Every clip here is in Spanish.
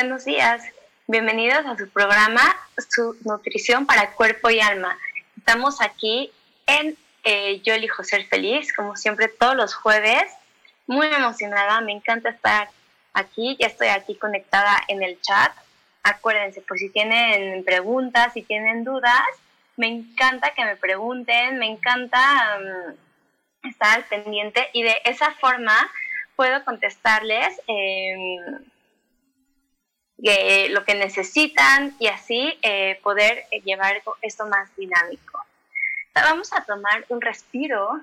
Buenos días, bienvenidos a su programa Su Nutrición para Cuerpo y Alma. Estamos aquí en eh, Yo elijo ser feliz, como siempre todos los jueves. Muy emocionada, me encanta estar aquí, ya estoy aquí conectada en el chat. Acuérdense, por si tienen preguntas, si tienen dudas, me encanta que me pregunten, me encanta mm, estar al pendiente y de esa forma puedo contestarles. Eh, eh, lo que necesitan y así eh, poder eh, llevar esto más dinámico. Vamos a tomar un respiro.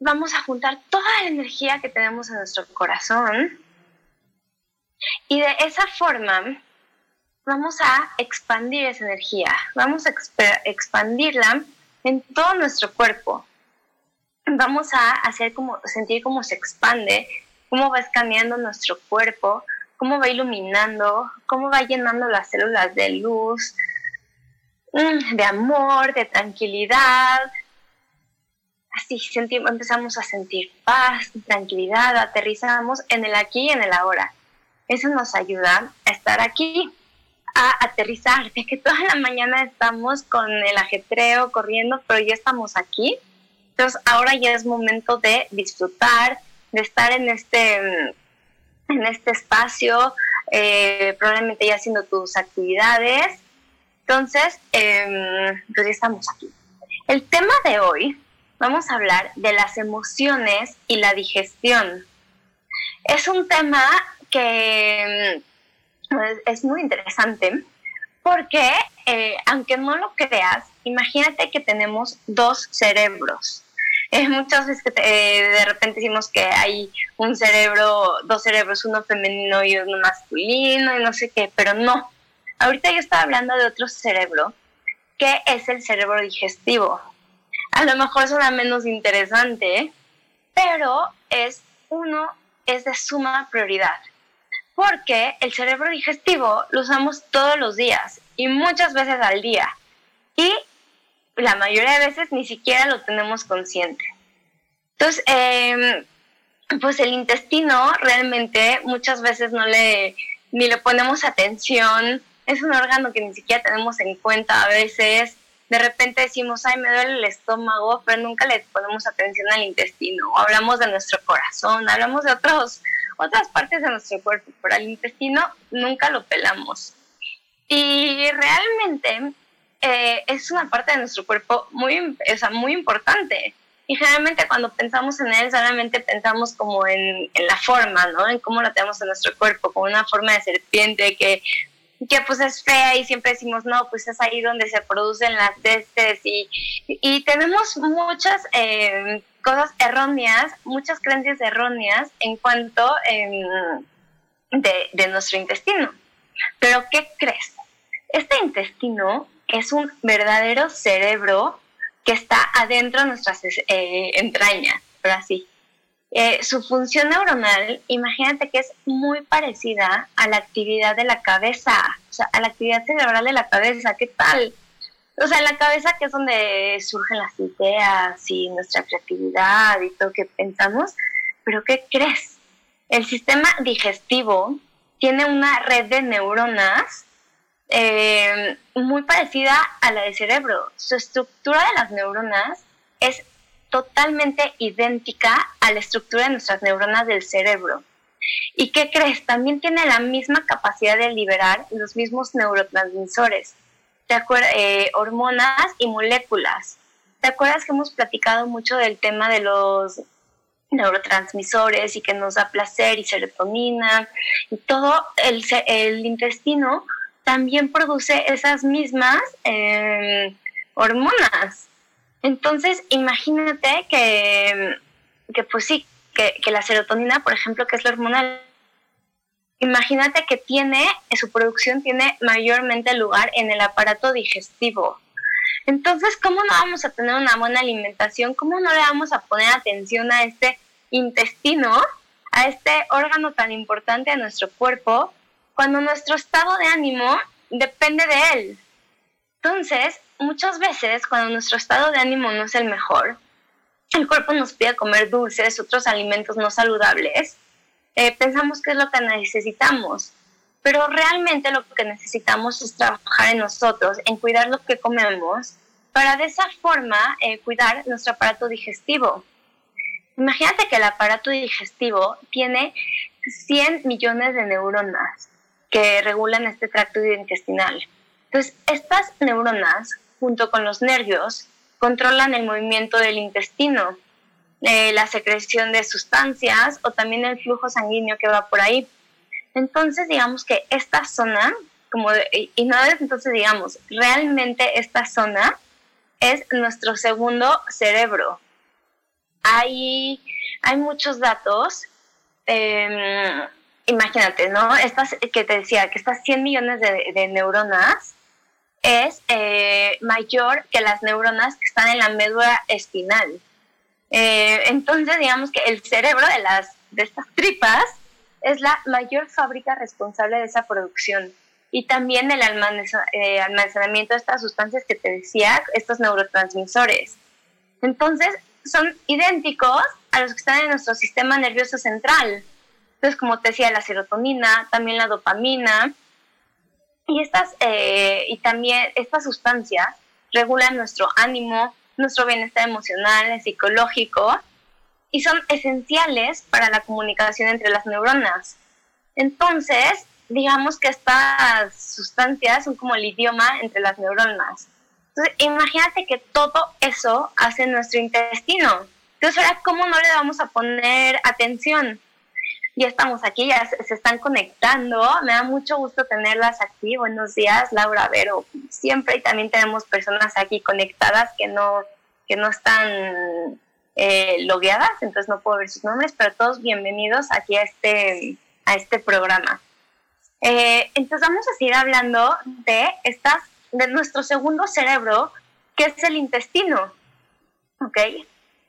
Vamos a juntar toda la energía que tenemos en nuestro corazón y de esa forma vamos a expandir esa energía, vamos a expandirla en todo nuestro cuerpo. Vamos a hacer como sentir cómo se expande, cómo va cambiando nuestro cuerpo, cómo va iluminando, cómo va llenando las células de luz, mm, de amor, de tranquilidad. Así sentimos, empezamos a sentir paz, tranquilidad, aterrizamos en el aquí y en el ahora. Eso nos ayuda a estar aquí, a aterrizar, de que toda la mañana estamos con el ajetreo corriendo, pero ya estamos aquí. Entonces ahora ya es momento de disfrutar, de estar en este mm, en este espacio, eh, probablemente ya haciendo tus actividades. Entonces, eh, pues ya estamos aquí. El tema de hoy, vamos a hablar de las emociones y la digestión. Es un tema que pues, es muy interesante porque, eh, aunque no lo creas, imagínate que tenemos dos cerebros. Eh, muchas veces eh, de repente decimos que hay un cerebro, dos cerebros, uno femenino y uno masculino y no sé qué, pero no. Ahorita yo estaba hablando de otro cerebro, que es el cerebro digestivo. A lo mejor suena menos interesante, pero es uno, es de suma prioridad. Porque el cerebro digestivo lo usamos todos los días y muchas veces al día. Y la mayoría de veces ni siquiera lo tenemos consciente. Entonces, em, pues el intestino realmente muchas veces no le, ni le ponemos atención, es un órgano que ni siquiera tenemos en cuenta a veces. De repente decimos, ay, me duele el estómago, pero nunca le ponemos atención al intestino. O hablamos de nuestro corazón, hablamos de otros, otras partes de nuestro cuerpo, pero al intestino nunca lo pelamos. Y realmente eh, es una parte de nuestro cuerpo muy, o sea, muy importante. Y generalmente cuando pensamos en él, solamente pensamos como en, en, la forma, ¿no? En cómo lo tenemos en nuestro cuerpo, como una forma de serpiente que, que pues es fea y siempre decimos, no, pues es ahí donde se producen las heces y, y tenemos muchas eh, cosas erróneas, muchas creencias erróneas en cuanto eh, de, de nuestro intestino. Pero ¿qué crees? Este intestino es un verdadero cerebro que está adentro de nuestras eh, entrañas, pero así. Eh, su función neuronal, imagínate que es muy parecida a la actividad de la cabeza, o sea, a la actividad cerebral de la cabeza. ¿Qué tal? O sea, la cabeza que es donde surgen las ideas y nuestra creatividad y todo que pensamos. Pero ¿qué crees? El sistema digestivo tiene una red de neuronas eh, muy parecida a la del cerebro. Su estructura de las neuronas es totalmente idéntica a la estructura de nuestras neuronas del cerebro. ¿Y qué crees? También tiene la misma capacidad de liberar los mismos neurotransmisores, ¿te eh, hormonas y moléculas. ¿Te acuerdas que hemos platicado mucho del tema de los neurotransmisores y que nos da placer y serotonina y todo el, el intestino también produce esas mismas em, hormonas. Entonces, imagínate que, que pues sí, que, que, la serotonina, por ejemplo, que es la hormona, imagínate que tiene, su producción tiene mayormente lugar en el aparato digestivo. Entonces, ¿cómo no vamos a tener una buena alimentación? ¿Cómo no le vamos a poner atención a este intestino, a este órgano tan importante de nuestro cuerpo, cuando nuestro estado de ánimo depende de él? Entonces, muchas veces cuando nuestro estado de ánimo no es el mejor, el cuerpo nos pide comer dulces, otros alimentos no saludables, eh, pensamos que es lo que necesitamos, pero realmente lo que necesitamos es trabajar en nosotros, en cuidar lo que comemos, para de esa forma eh, cuidar nuestro aparato digestivo. Imagínate que el aparato digestivo tiene 100 millones de neuronas que regulan este tracto intestinal. Entonces, estas neuronas, junto con los nervios, controlan el movimiento del intestino, eh, la secreción de sustancias o también el flujo sanguíneo que va por ahí. Entonces, digamos que esta zona, como y no entonces digamos, realmente esta zona es nuestro segundo cerebro. Hay, hay muchos datos. Em, imagínate, ¿no? Estas que te decía, que estas 100 millones de, neuronas es eh, mayor que las neuronas que están en la médula espinal. Eh, entonces, digamos que el cerebro de, las, de estas tripas es la mayor fábrica responsable de esa producción. Y también el eh, almacenamiento de estas sustancias que te decía, estos neurotransmisores. Entonces, son idénticos a los que están en nuestro sistema nervioso central. Entonces, como te decía, la serotonina, también la dopamina. Y, estas, eh, y también estas sustancias regulan nuestro ánimo, nuestro bienestar emocional, psicológico, y son esenciales para la comunicación entre las neuronas. Entonces, digamos que estas sustancias son como el idioma entre las neuronas. Entonces, imagínate que todo eso hace nuestro intestino. Entonces, ahora, ¿cómo no le vamos a poner atención? Ya estamos aquí, ya se, están conectando. Me da mucho gusto tenerlas aquí. Buenos días, Laura Vero. Siempre y también tenemos personas aquí conectadas que no, que no están eh, logueadas, entonces no puedo ver sus nombres, pero todos bienvenidos aquí a este, a este programa. Eh, entonces vamos a seguir hablando de, estas, de nuestro segundo cerebro, que es el intestino. ¿Ok?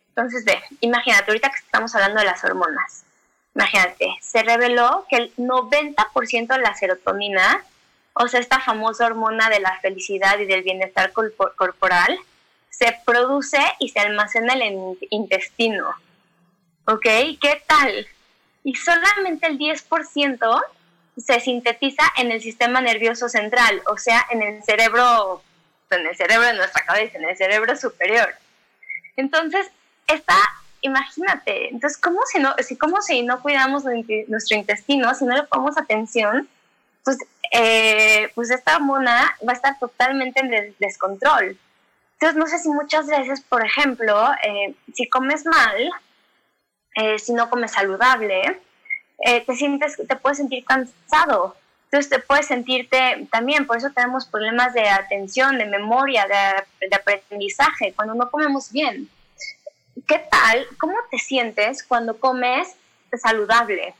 Entonces, ve, imagínate, ahorita que estamos hablando de las hormonas, imagínate, se reveló que el 90% de la serotonina, o sea, esta famosa hormona de la felicidad y del bienestar corporal, se produce y se almacena en el intestino. ¿Ok? ¿Qué tal? Y solamente el 10% se sintetiza en el sistema nervioso central, o sea, en el cerebro, en el cerebro de nuestra cabeza, en el cerebro superior. Entonces, está, imagínate, entonces, ¿cómo si no, si, cómo si no cuidamos nuestro intestino, si no le ponemos atención, pues, eh, pues esta hormona va a estar totalmente en descontrol. Entonces, no sé si muchas veces, por ejemplo, eh, si comes mal, eh, si no comes saludable, te sientes, te puedes sentir cansado. Entonces te puedes sentirte también, por eso tenemos problemas de atención, de memoria, de, de aprendizaje, cuando no comemos bien. ¿Qué tal? ¿Cómo te sientes cuando comes saludable?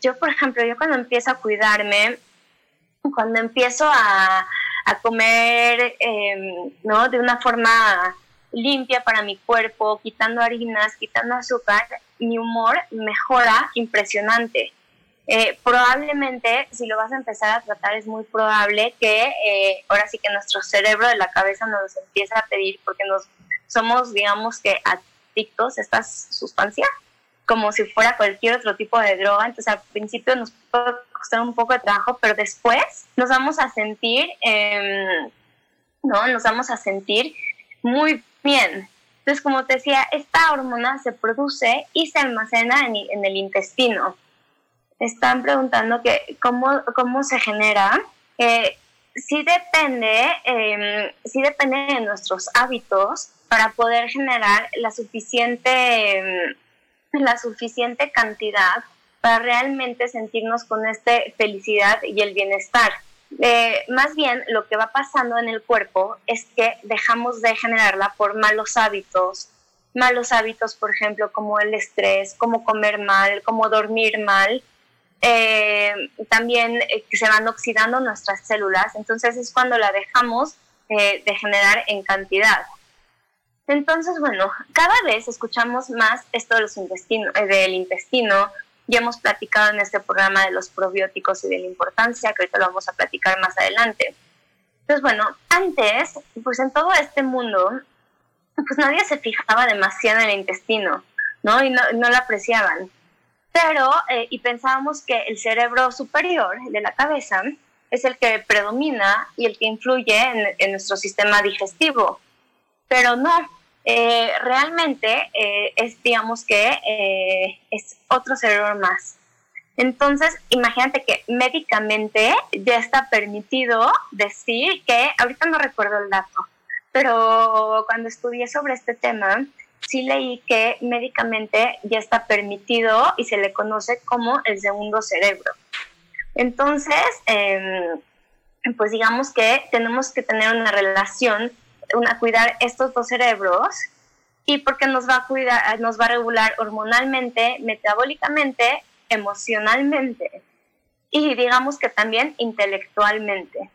yo, por ejemplo, yo cuando empiezo a cuidarme, cuando empiezo a, a comer em, ¿no? de una forma limpia para mi cuerpo, quitando harinas, quitando azúcar, mi humor mejora impresionante. Eh, probablemente, si lo vas a empezar a tratar, es muy probable que eh, ahora sí que nuestro cerebro de la cabeza nos empiece a pedir, porque nos somos, digamos que, adictos a estas sustancias, como si fuera cualquier otro tipo de droga. Entonces, al principio nos puede costar un poco de trabajo, pero después nos vamos a sentir, em, ¿no? Nos vamos a sentir muy bien. Entonces, como te decía, esta hormona se produce y se almacena en, el intestino. Están preguntando que cómo, cómo se genera. Sí depende, eh, sí depende de nuestros hábitos para poder generar la suficiente, em, la suficiente cantidad para realmente sentirnos con esta felicidad y el bienestar. Eh, más bien lo que va pasando en el cuerpo es que dejamos de generarla por malos hábitos, malos hábitos, por ejemplo, como el estrés, como comer mal, como dormir mal, eh, también eh, se van oxidando nuestras células, entonces es cuando la dejamos de generar en cantidad. Entonces, bueno, cada vez escuchamos más esto de los intestinos, del intestino, ya hemos platicado en este programa de los probióticos y de la importancia, que ahorita lo vamos a platicar más adelante. Entonces, bueno, antes, pues en todo este mundo, pues nadie se fijaba demasiado en el intestino, ¿no? Y no, no lo apreciaban. Pero, eh, y pensábamos que el cerebro superior, de la cabeza, es el que predomina y el que influye en, en nuestro sistema digestivo. Pero no, eh, realmente eh, es, digamos que eh, es otro cerebro más. Entonces, imagínate que médicamente ya está permitido decir que, ahorita no recuerdo el dato, pero cuando estudié sobre este tema, sí leí que médicamente ya está permitido y se le conoce como el segundo cerebro. Entonces, em, pues digamos que tenemos que tener una relación una, cuidar estos dos cerebros y porque nos va a cuidar, nos va a regular hormonalmente, metabólicamente, emocionalmente y digamos que también intelectualmente.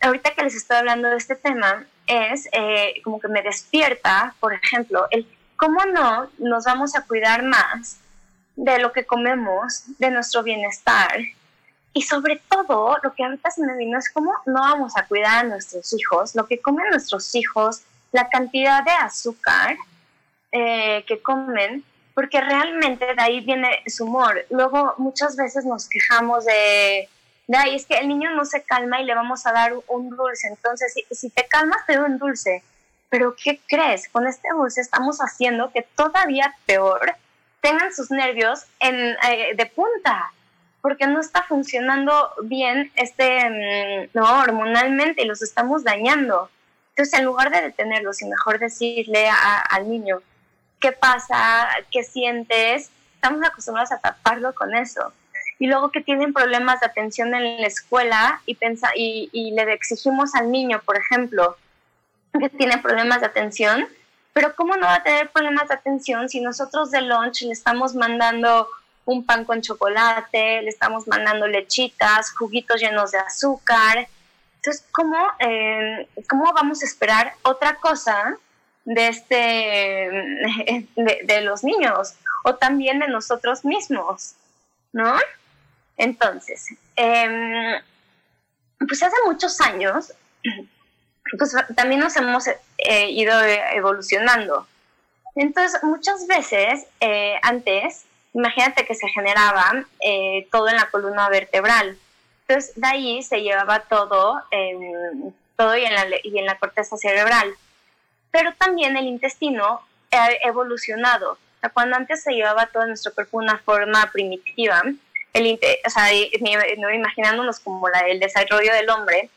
Ahorita que les estoy hablando de este tema, es eh, como que me despierta, por ejemplo, el cómo no nos vamos a cuidar más de lo que comemos, de nuestro bienestar, y sobre todo, lo que ahorita se me vino es cómo no vamos a cuidar a nuestros hijos, lo que comen nuestros hijos, la cantidad de azúcar eh, que comen, porque realmente de ahí viene su humor. Luego muchas veces nos quejamos de, de ay, es que el niño no se calma y le vamos a dar un dulce. Entonces, si, si te calmas, te doy un dulce. Pero ¿qué crees? Con este dulce estamos haciendo que todavía peor tengan sus nervios en, eh, de punta porque no está funcionando bien este, mm, no, hormonalmente y los estamos dañando. Entonces, en lugar de detenerlos y mejor decirle al niño, ¿qué pasa? ¿Qué sientes? Estamos acostumbrados a taparlo con eso. Y luego que tienen problemas de atención en la escuela y, pensa, y, y le exigimos al niño, por ejemplo, que tiene problemas de atención, pero ¿cómo no va a tener problemas de atención si nosotros de lunch le estamos mandando un pan con chocolate, le estamos mandando lechitas, juguitos llenos de azúcar. Entonces, ¿cómo, eh, ¿cómo vamos a esperar otra cosa de, este, de, los niños o también de nosotros mismos? ¿No? Entonces, em, pues hace muchos años, pues también nos hemos eh, ido evolucionando. Entonces, muchas veces eh, antes imagínate que se generaba eh, todo en la columna vertebral. Entonces, de ahí se llevaba todo, todo y en, la, y en la corteza cerebral. Pero también el intestino ha evolucionado. cuando antes se llevaba todo nuestro cuerpo de una forma primitiva, el, o sea, no imaginándonos como el desarrollo del hombre,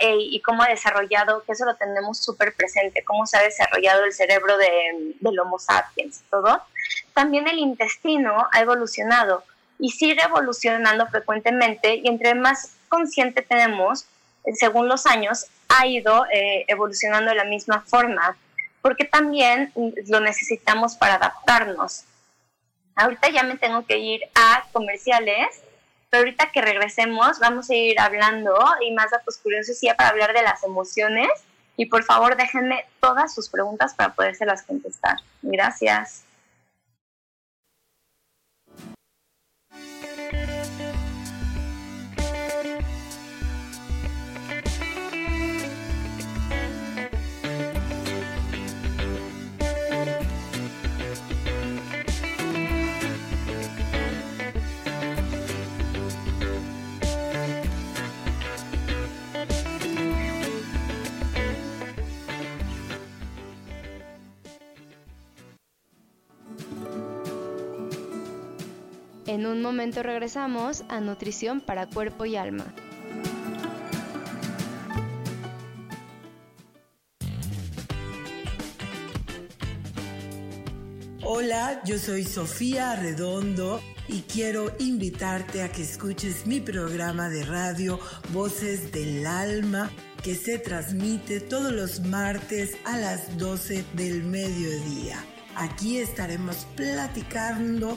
eh, y cómo ha desarrollado, que eso lo tenemos súper presente, cómo se ha desarrollado el cerebro de, del Homo sapiens, todo. También el intestino ha evolucionado y sigue evolucionando frecuentemente y entre más consciente tenemos, eh, según los años, ha ido eh, evolucionando de la misma forma, porque también lo necesitamos para adaptarnos. Ahorita ya me tengo que ir a comerciales, pero ahorita que regresemos vamos a ir hablando y más datos curiosos ya para hablar de las emociones y por favor déjenme todas sus preguntas para podérselas contestar. Gracias. En un momento regresamos a Nutrición para Cuerpo y Alma. Hola, yo soy Sofía Redondo y quiero invitarte a que escuches mi programa de radio Voces del Alma que se transmite todos los martes a las 12 del mediodía. Aquí estaremos platicando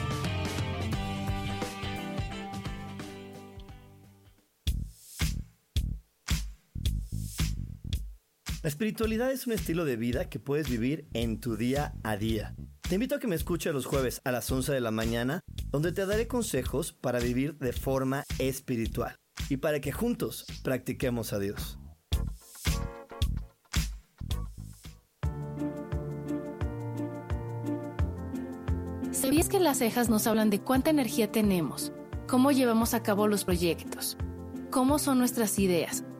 La espiritualidad es un estilo de vida que puedes vivir en tu día a día. Te invito a que me escuches los jueves a las 11 de la mañana, donde te daré consejos para vivir de forma espiritual y para que juntos practiquemos a Dios. ¿Sabías que las cejas nos hablan de cuánta energía tenemos, cómo llevamos a cabo los proyectos, cómo son nuestras ideas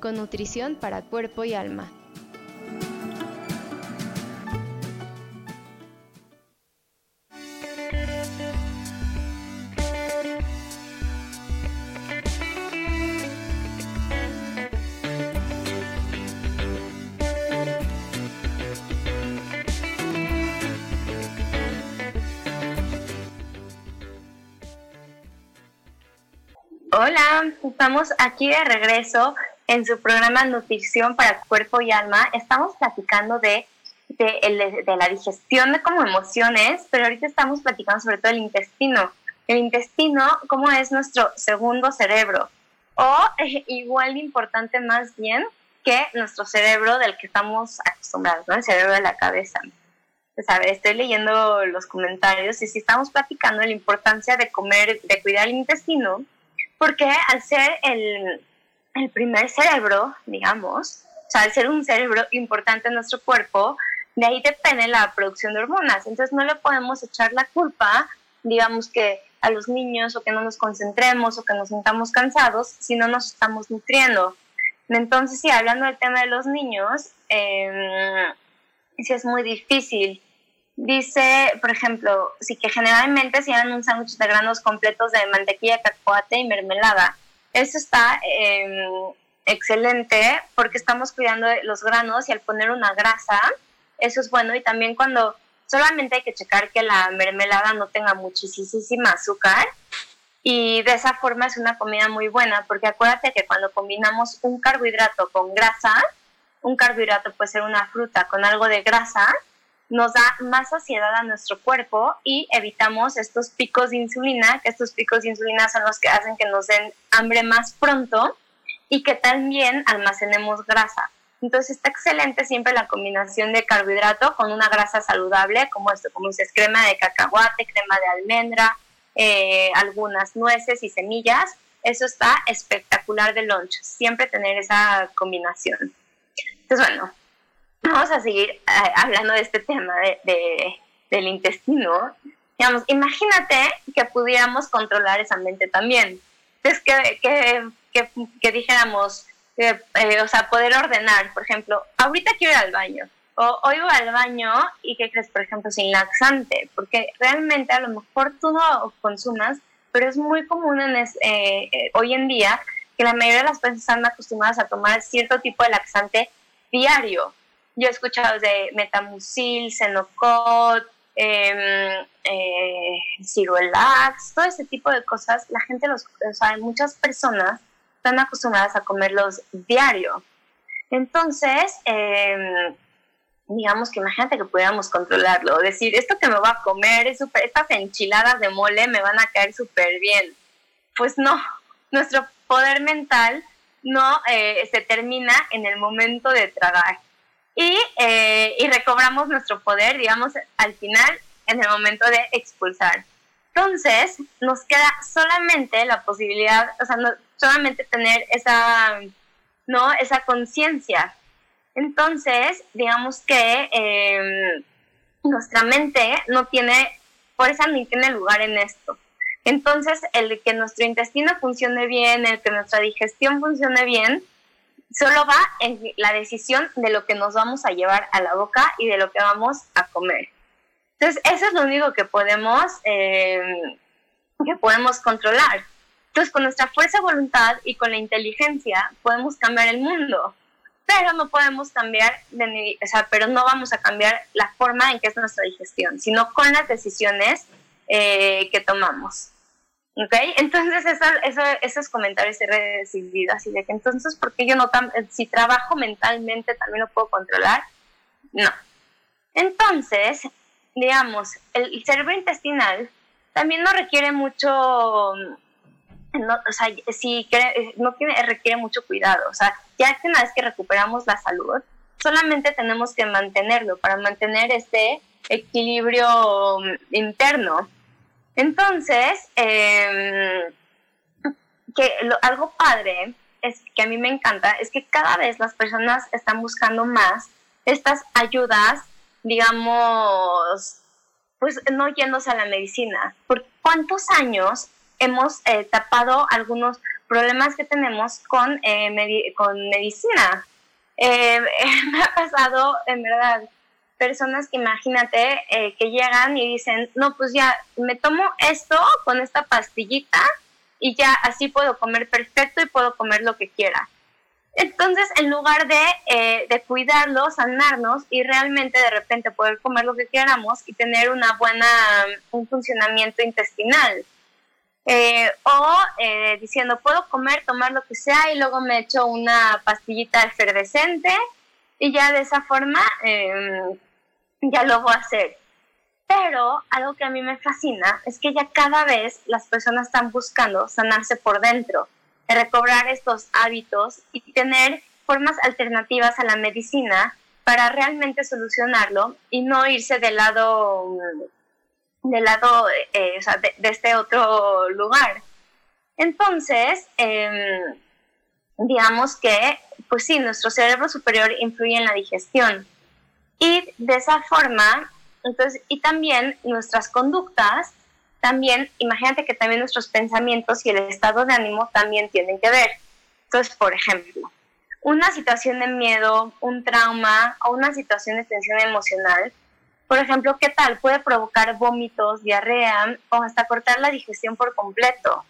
con nutrición para cuerpo y alma. Hola, estamos aquí de regreso en su programa Nutrición para Cuerpo y Alma. Estamos platicando de, de, la digestión de como emociones, pero ahorita estamos platicando sobre todo el intestino. El intestino, cómo es nuestro segundo cerebro, o igual de importante más bien que nuestro cerebro del que estamos acostumbrados, ¿no? El cerebro de la cabeza. Pues a ver, estoy leyendo los comentarios y si estamos platicando de la importancia de comer, de cuidar el intestino, porque al ser el, el primer cerebro, digamos, o sea, al ser un cerebro importante en nuestro cuerpo, de ahí depende la producción de hormonas. Entonces no le podemos echar la culpa, digamos que a los niños o que no nos concentremos o que nos sintamos cansados si no nos estamos nutriendo. Entonces, sí, hablando del tema de los niños, eh, sí es muy difícil. Dice, por ejemplo, sí que generalmente se dan un sándwich de granos completos de mantequilla, cacahuate y mermelada. Eso está em, excelente porque estamos cuidando los granos y al poner una grasa, eso es bueno. Y también cuando solamente hay que checar que la mermelada no tenga muchísima azúcar. Y de esa forma es una comida muy buena porque acuérdate que cuando combinamos un carbohidrato con grasa, un carbohidrato puede ser una fruta con algo de grasa, nos da más saciedad a nuestro cuerpo y evitamos estos picos de insulina, que estos picos de insulina son los que hacen que nos den hambre más pronto y que también almacenemos grasa. Entonces está excelente siempre la combinación de carbohidrato con una grasa saludable, como esto, como dices, crema de cacahuate, crema de almendra, eh, algunas nueces y semillas. Eso está espectacular de lunch, siempre tener esa combinación. Entonces, bueno, vamos a seguir eh, hablando de este tema de, del intestino. Digamos, imagínate que pudiéramos controlar esa mente también. Entonces, que, que, que, dijéramos, eh, o sea, poder ordenar, por ejemplo, ahorita quiero ir al baño. O hoy voy al baño y que crees, por ejemplo, sin laxante, porque realmente a lo mejor tú no consumas, pero es muy común en eh, eh, hoy en día que la mayoría de las personas están acostumbradas a tomar cierto tipo de laxante diario. Yo he escuchado de metamucil, Senocot, eh, eh, Ciruelax, todo ese tipo de cosas. La gente los, o sea, muchas personas están acostumbradas a comerlos diario. Entonces, em, digamos que imagínate que pudiéramos controlarlo, decir, esto que me voy a comer, es super, estas enchiladas de mole me van a caer súper bien. Pues no, nuestro poder mental no eh, se termina en el momento de tragar. Y, eh, y recobramos nuestro poder, digamos, al final, en el momento de expulsar. Entonces, nos queda solamente la posibilidad, o sea, no, solamente tener esa, ¿no? Esa conciencia. Entonces, digamos que em, nuestra mente no tiene fuerza ni tiene lugar en esto. Entonces, el que nuestro intestino funcione bien, el que nuestra digestión funcione bien, solo va en la decisión de lo que nos vamos a llevar a la boca y de lo que vamos a comer. Entonces, eso es lo único que podemos, em, que podemos controlar. Entonces, con nuestra fuerza de voluntad y con la inteligencia podemos cambiar el mundo, pero no podemos cambiar, de, o sea, pero no vamos a cambiar la forma en que es nuestra digestión, sino con las decisiones eh, que tomamos. ¿Ok? Entonces, eso, esos comentarios he recibido así de que entonces, ¿por qué yo no, si trabajo mentalmente, también lo puedo controlar? No. Entonces, digamos, el cerebro intestinal también no requiere mucho no, o sea, sí, no tiene, requiere mucho cuidado. O sea, ya que una vez que recuperamos la salud, solamente tenemos que mantenerlo para mantener este equilibrio mm, interno. Entonces, em, que algo padre es que a mí me encanta es que cada vez las personas están buscando más estas ayudas, digamos, pues no yéndose a la medicina. ¿Por cuántos años hemos eh, tapado algunos problemas que tenemos con, eh, con medicina. Eh, me ha pasado, en verdad, personas que imagínate que llegan y dicen, no, pues ya me tomo esto con esta pastillita y ya así puedo comer perfecto y puedo comer lo que quiera. Entonces, en lugar de, de cuidarlo, sanarnos y realmente de repente poder comer lo que queramos y tener una buena, un funcionamiento intestinal. Eh, o eh, diciendo, puedo comer, tomar lo que sea y luego me echo una pastillita efervescente y ya de esa forma em, ya lo voy a hacer. Pero algo que a mí me fascina es que ya cada vez las personas están buscando sanarse por dentro, recobrar estos hábitos y tener formas alternativas a la medicina para realmente solucionarlo y no irse del lado del lado eh, de, este otro lugar. Entonces, em, digamos que, pues sí, nuestro cerebro superior influye en la digestión. Y de esa forma, entonces, y también nuestras conductas, también, imagínate que también nuestros pensamientos y el estado de ánimo también tienen que ver. Entonces, por ejemplo, una situación de miedo, un trauma o una situación de tensión emocional por ejemplo, ¿qué tal? Puede provocar vómitos, diarrea o hasta cortar la digestión por completo.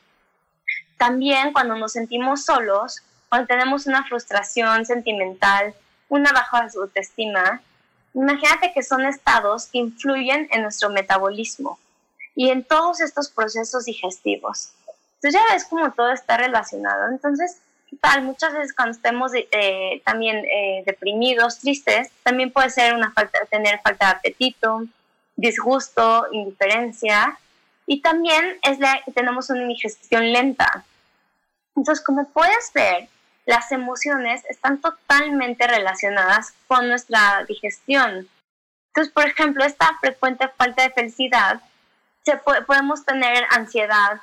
También cuando nos sentimos solos, cuando tenemos una frustración sentimental, una baja autoestima, imagínate que son estados que influyen en nuestro metabolismo y en todos estos procesos digestivos. Entonces ya ves cómo todo está relacionado. Entonces, muchas veces cuando estemos eh, también eh, deprimidos, tristes, también puede ser una falta, tener falta de apetito, disgusto, indiferencia, y también es la, tenemos una digestión lenta. Entonces, como puedes ver, las emociones están totalmente relacionadas con nuestra digestión. Entonces, por ejemplo, esta frecuente falta de felicidad, se podemos tener ansiedad,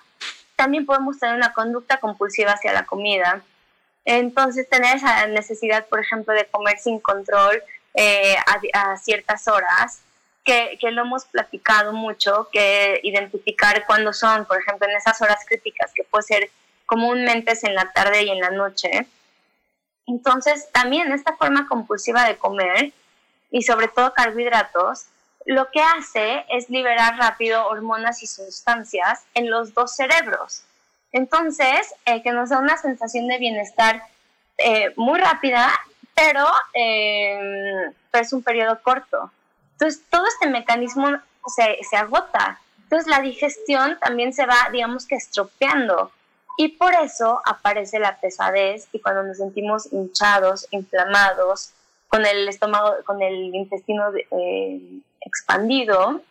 también podemos tener una conducta compulsiva hacia la comida, entonces, tener esa necesidad, por ejemplo, de comer sin control eh, a, ciertas horas, que, que, lo hemos platicado mucho, que identificar cuándo son, por ejemplo, en esas horas críticas, que puede ser comúnmente es en la tarde y en la noche. Entonces, también esta forma compulsiva de comer y sobre todo carbohidratos, lo que hace es liberar rápido hormonas y sustancias en los dos cerebros. Entonces, eh, que nos da una sensación de bienestar eh, muy rápida, pero eh, es un periodo corto. Entonces, todo este mecanismo se, se agota. Entonces, la digestión también se va, digamos que, estropeando. Y por eso aparece la pesadez y cuando nos sentimos hinchados, inflamados, con el estómago, con el intestino eh, expandido,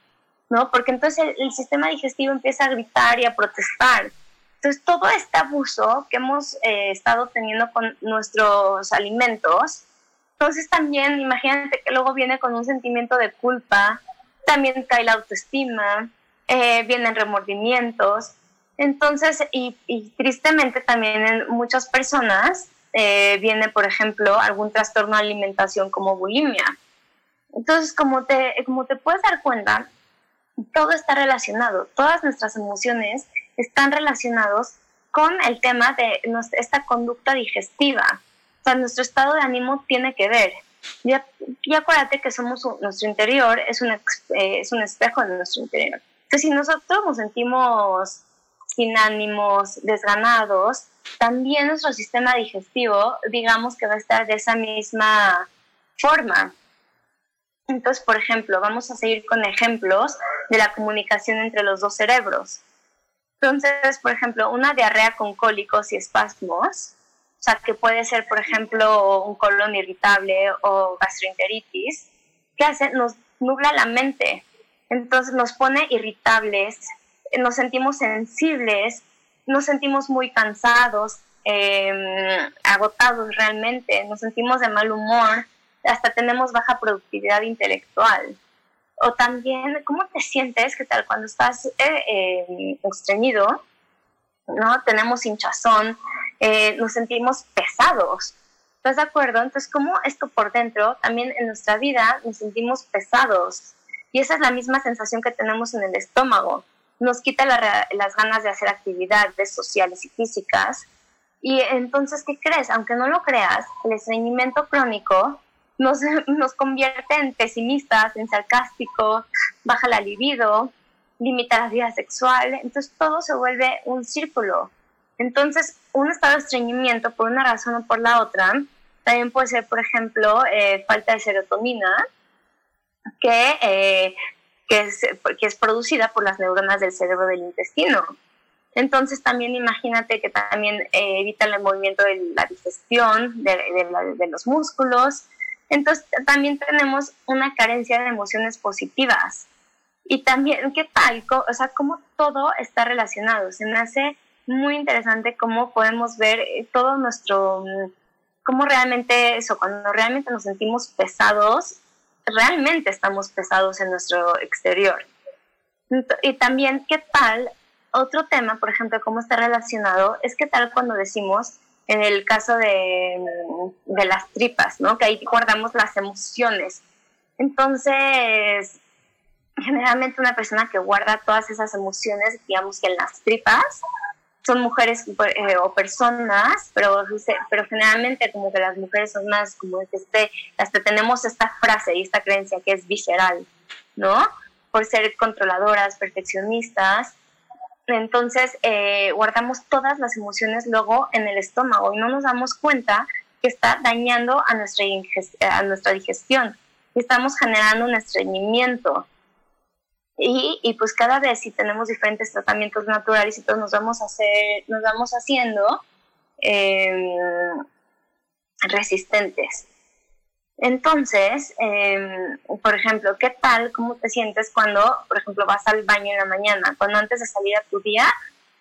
¿no? Porque entonces el, sistema digestivo empieza a gritar y a protestar. Entonces todo este abuso que hemos eh, estado teniendo con nuestros alimentos, entonces también imagínate que luego viene con un sentimiento de culpa, también cae la autoestima, eh, vienen remordimientos, entonces, y, y, tristemente también en muchas personas eh, viene, por ejemplo, algún trastorno de alimentación como bulimia. Entonces, como te, como te puedes dar cuenta, todo está relacionado, todas nuestras emociones están relacionados con el tema de esta conducta digestiva. O sea, nuestro estado de ánimo tiene que ver. Ya, ya acuérdate que somos nuestro interior es un, eh, es un espejo de nuestro interior. Entonces, si nosotros nos sentimos sin ánimos, desganados, también nuestro sistema digestivo, digamos que va a estar de esa misma forma. Entonces, por ejemplo, vamos a seguir con ejemplos de la comunicación entre los dos cerebros. Entonces, por ejemplo, una diarrea con cólicos y espasmos, o sea, que puede ser, por ejemplo, un colon irritable o gastroenteritis, ¿qué hace? Nos nubla la mente. Entonces nos pone irritables, nos sentimos sensibles, nos sentimos muy cansados, em, agotados realmente, nos sentimos de mal humor, hasta tenemos baja productividad intelectual. O también, ¿cómo te sientes? ¿Qué tal cuando estás eh, em, estreñido? ¿no? Tenemos hinchazón, eh, nos sentimos pesados. ¿Estás de acuerdo? Entonces, ¿cómo esto por dentro, también en nuestra vida, nos sentimos pesados? Y esa es la misma sensación que tenemos en el estómago nos quita las ganas de hacer actividades sociales y físicas. Y entonces, ¿qué crees? Aunque no lo creas, el estreñimiento crónico nos, nos convierte en pesimistas, en sarcásticos, baja la libido, limita la vida sexual, entonces todo se vuelve un círculo. Entonces, un estado de estreñimiento por una razón o por la otra, también puede ser, por ejemplo, eh, falta de serotonina, que eh, que es, que es producida por las neuronas del cerebro del intestino. Entonces también imagínate que también eh, evita el movimiento de la digestión de, de, los músculos. Entonces también tenemos una carencia de emociones positivas. Y también, ¿qué tal? O sea, cómo todo está relacionado. Se me hace muy interesante cómo podemos ver eh, todo nuestro, cómo realmente eso, cuando realmente nos sentimos pesados, realmente estamos pesados en nuestro exterior. Y también, ¿qué tal? Otro tema, por ejemplo, cómo está relacionado, es que tal cuando decimos, en el caso de, de las tripas, ¿no? Que ahí guardamos las emociones. Entonces, generalmente una persona que guarda todas esas emociones, digamos que en las tripas, son mujeres eh, o personas, pero, pero generalmente como que las mujeres son más como que este, hasta tenemos esta frase y esta creencia que es visceral, ¿no? Por ser controladoras, perfeccionistas. Entonces eh, guardamos todas las emociones luego en el estómago y no nos damos cuenta que está dañando a nuestra, a nuestra digestión estamos generando un estreñimiento y, y, pues cada vez si tenemos diferentes tratamientos naturales y todos nos vamos a hacer, nos vamos haciendo em, resistentes. Entonces, em, por ejemplo, ¿qué tal, cómo te sientes cuando, por ejemplo, vas al baño en la mañana? Cuando antes de salir a tu día,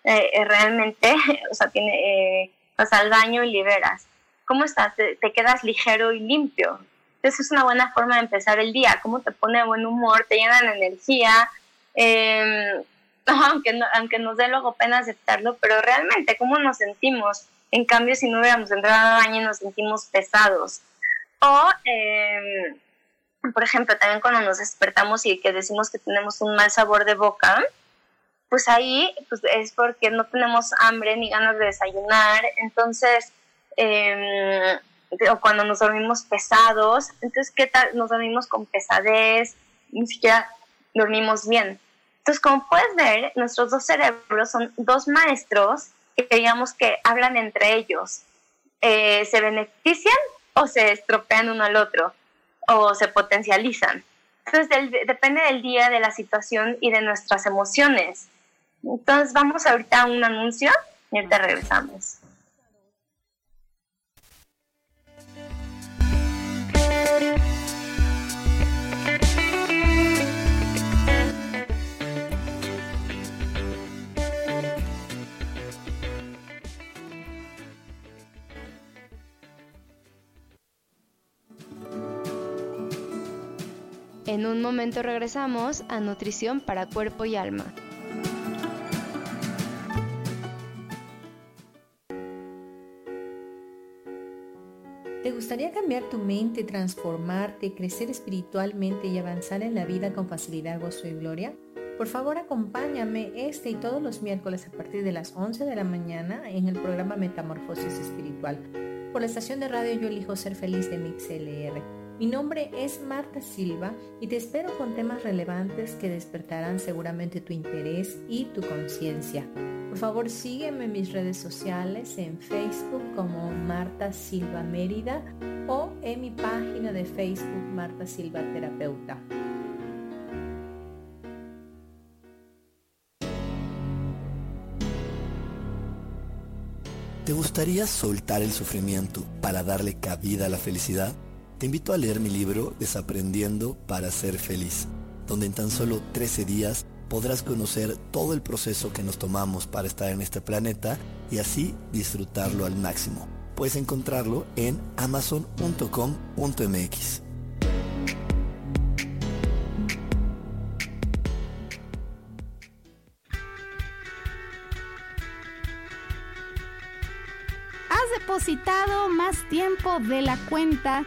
eh, eh, realmente, o sea, tiene, eh, vas al baño y liberas. ¿Cómo estás? Te, te, quedas ligero y limpio. Entonces es una buena forma de empezar el día, cómo te pone de buen humor, te llena de energía, em, aunque, aunque nos dé luego pena aceptarlo, pero realmente cómo nos sentimos. En cambio, si no hubiéramos entrado al baño nos sentimos pesados. O, em, por ejemplo, también cuando nos despertamos y que decimos que tenemos un mal sabor de boca, pues ahí pues es porque no tenemos hambre ni ganas de desayunar. Entonces, eh, o cuando nos dormimos pesados, entonces, ¿qué tal? Nos dormimos con pesadez, ni siquiera dormimos bien. Entonces, como puedes ver, nuestros dos cerebros son dos maestros que digamos que hablan entre ellos. Eh, se benefician o se estropean uno al otro o se potencializan. Entonces, depende del día, de la situación y de nuestras emociones. Entonces, vamos ahorita a un anuncio y ahorita regresamos. En un momento regresamos a Nutrición para Cuerpo y Alma. ¿Te gustaría cambiar tu mente, transformarte, crecer espiritualmente y avanzar en la vida con facilidad, gozo y gloria? Por favor, acompáñame este y todos los miércoles a partir de las 11 de la mañana en el programa Metamorfosis Espiritual por la estación de radio Yo Elijo Ser Feliz de MixLR. Mi nombre es Marta Silva y te espero con temas relevantes que despertarán seguramente tu interés y tu conciencia. Por favor, sígueme en mis redes sociales en Facebook como Marta Silva Mérida o en mi página de Facebook Marta Silva Terapeuta. ¿Te gustaría soltar el sufrimiento para darle cabida a la felicidad? Te invito a leer mi libro Desaprendiendo para ser feliz, donde en tan solo 13 días podrás conocer todo el proceso que nos tomamos para estar en este planeta y así disfrutarlo al máximo. Puedes encontrarlo en amazon.com.mx. Has depositado más tiempo de la cuenta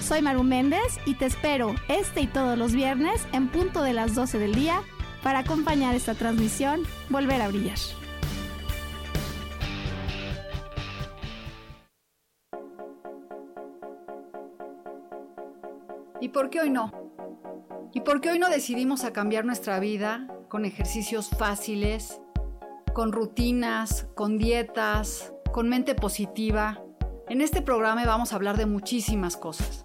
Soy Maru Méndez y te espero este y todos los viernes en punto de las 12 del día para acompañar esta transmisión Volver a Brillar. ¿Y por qué hoy no? ¿Y por qué hoy no decidimos cambiar nuestra vida con ejercicios fáciles, con rutinas, con dietas, con mente positiva? En este programa vamos a hablar de muchísimas cosas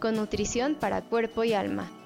con nutrición para cuerpo y alma.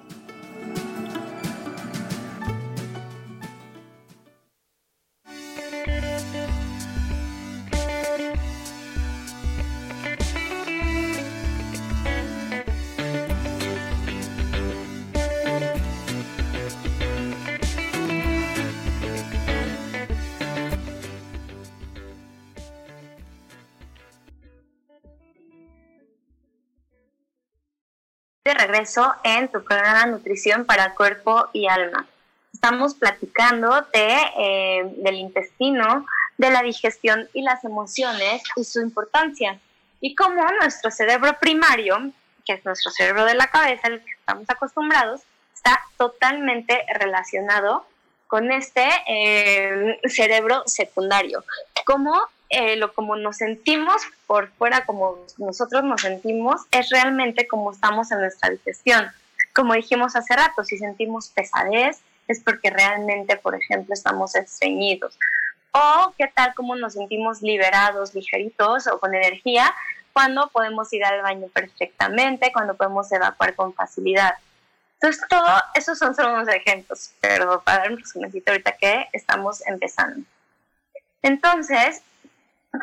Regreso en tu programa Nutrición para Cuerpo y Alma. Estamos platicando de, eh, del intestino, de la digestión y las emociones y su importancia. Y cómo nuestro cerebro primario, que es nuestro cerebro de la cabeza, el que estamos acostumbrados, está totalmente relacionado con este eh, cerebro secundario. Cómo eh, lo como nos sentimos por fuera, como nosotros nos sentimos, es realmente como estamos en nuestra digestión. Como dijimos hace rato, si sentimos pesadez, es porque realmente, por ejemplo, estamos estreñidos. O qué tal como nos sentimos liberados, ligeritos o con energía, cuándo podemos ir al baño perfectamente, cuándo podemos evacuar con facilidad. Entonces, todo esos son solo unos ejemplos, pero para dar un ahorita que estamos empezando. Entonces,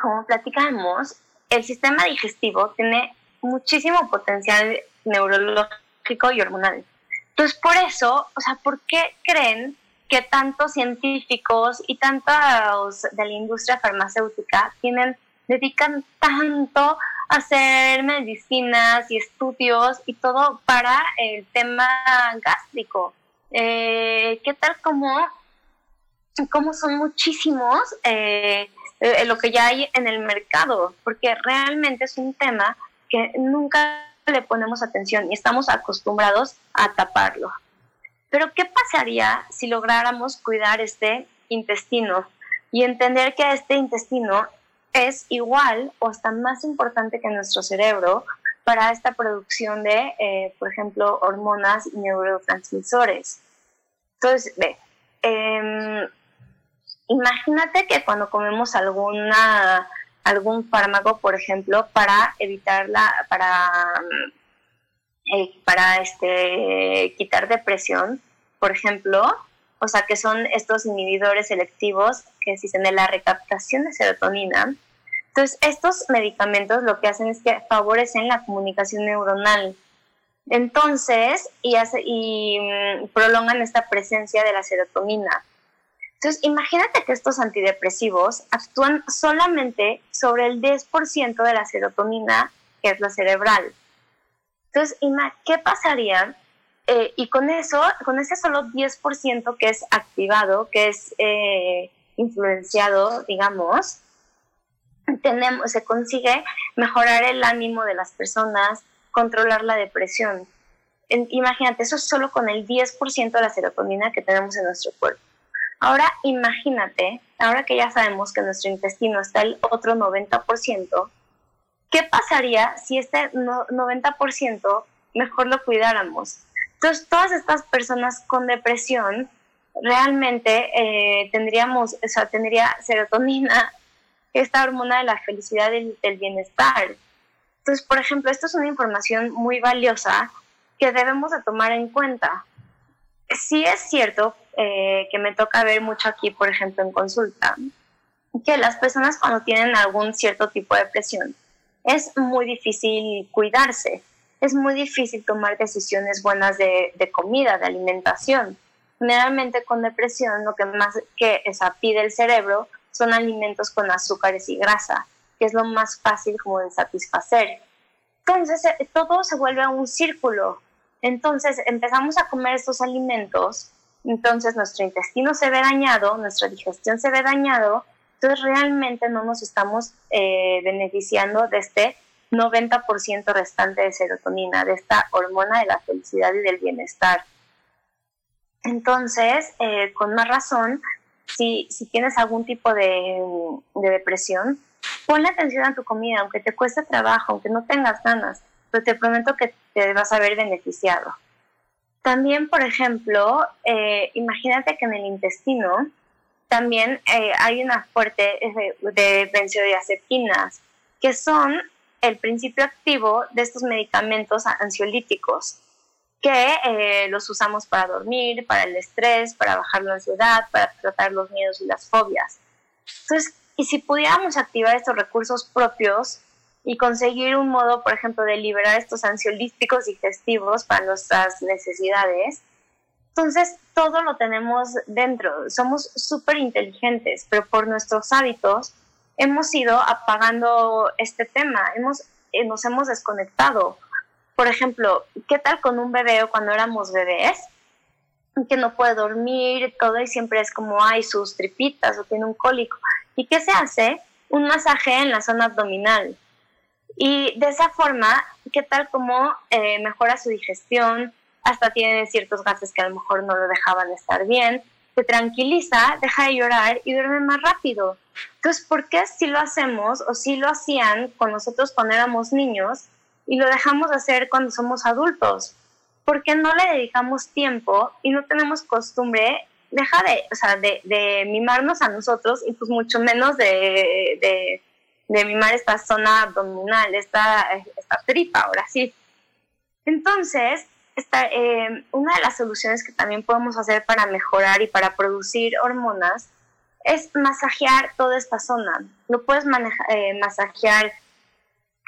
como platicamos, el sistema digestivo tiene muchísimo potencial neurológico y hormonal. Entonces, por eso, o sea, ¿por qué creen que tantos científicos y tantos de la industria farmacéutica tienen, dedican tanto a hacer medicinas y estudios y todo para el tema gástrico? Eh, ¿Qué tal como, como son muchísimos eh, eh, lo que ya hay en el mercado? Porque realmente es un tema que nunca le ponemos atención y estamos acostumbrados a taparlo. Pero ¿qué pasaría si lográramos cuidar este intestino y entender que este intestino es igual o hasta más importante que nuestro cerebro para esta producción de, eh, por ejemplo, hormonas y neurotransmisores? Entonces, ve, em, imagínate que cuando comemos alguna algún fármaco, por ejemplo, para evitar la, para, eh, para este, quitar depresión, por ejemplo, o sea, que son estos inhibidores selectivos que existen en la recaptación de serotonina. Entonces, estos medicamentos lo que hacen es que favorecen la comunicación neuronal. Entonces, y, hace, y mm, prolongan esta presencia de la serotonina. Entonces, imagínate que estos antidepresivos actúan solamente sobre el 10% de la serotonina, que es la cerebral. Entonces, ¿qué pasaría? Eh, y con eso, con ese solo 10% que es activado, que es eh, influenciado, digamos, tenemos, se consigue mejorar el ánimo de las personas, controlar la depresión. imagínate, eso es solo con el 10% de la serotonina que tenemos en nuestro cuerpo. Ahora imagínate, ahora que ya sabemos que nuestro intestino está el otro 90%, ¿qué pasaría si este 90% mejor lo cuidáramos? Entonces, todas estas personas con depresión realmente eh, tendríamos, o sea, tendría serotonina, esta hormona de la felicidad y del bienestar. Entonces, por ejemplo, esto es una información muy valiosa que debemos de tomar en cuenta. Sí es cierto eh, que me toca ver mucho aquí, por ejemplo, en consulta, que las personas cuando tienen algún cierto tipo de presión, es muy difícil cuidarse, es muy difícil tomar decisiones buenas de, comida, de alimentación. Generalmente con depresión lo que más que esa pide el cerebro son alimentos con azúcares y grasa, que es lo más fácil como de satisfacer. Entonces eh, todo se vuelve un círculo. Entonces empezamos a comer estos alimentos entonces nuestro intestino se ve dañado, nuestra digestión se ve dañado, entonces realmente no nos estamos eh, beneficiando de este 90% restante de serotonina, de esta hormona de la felicidad y del bienestar. Entonces, eh, con más razón, si, si tienes algún tipo de, de depresión, ponle atención a tu comida, aunque te cueste trabajo, aunque no tengas ganas, pero te prometo que te vas a ver beneficiado. También, por ejemplo, eh, imagínate que en el intestino también eh, hay una fuerte de benzodiazepinas, que son el principio activo de estos medicamentos ansiolíticos, que eh, los usamos para dormir, para el estrés, para bajar la ansiedad, para tratar los miedos y las fobias. Entonces, y si pudiéramos activar estos recursos propios, y conseguir un modo, por ejemplo, de liberar estos ansiolíticos digestivos para nuestras necesidades. Entonces, todo lo tenemos dentro. Somos súper inteligentes, pero por nuestros hábitos hemos ido apagando este tema, hemos, eh, nos hemos desconectado. Por ejemplo, ¿qué tal con un bebé o cuando éramos bebés? Que no puede dormir, todo y siempre es como, hay sus tripitas o tiene un cólico. ¿Y qué se hace? Un masaje en la zona abdominal y de esa forma, ¿qué tal como eh, mejora su digestión? Hasta tiene ciertos gases que a lo mejor no lo dejaban estar bien. Se tranquiliza, deja de llorar y duerme más rápido. Entonces, ¿por qué si lo hacemos o si lo hacían con nosotros cuando éramos niños y lo dejamos de hacer cuando somos adultos? ¿Por qué no le dedicamos tiempo y no tenemos costumbre deja de, o sea, de, mimarnos a nosotros y pues mucho menos de mimar esta zona abdominal, esta, esta tripa, ahora sí. Entonces, esta, eh, una de las soluciones que también podemos hacer para mejorar y para producir hormonas es masajear toda esta zona. No puedes eh, masajear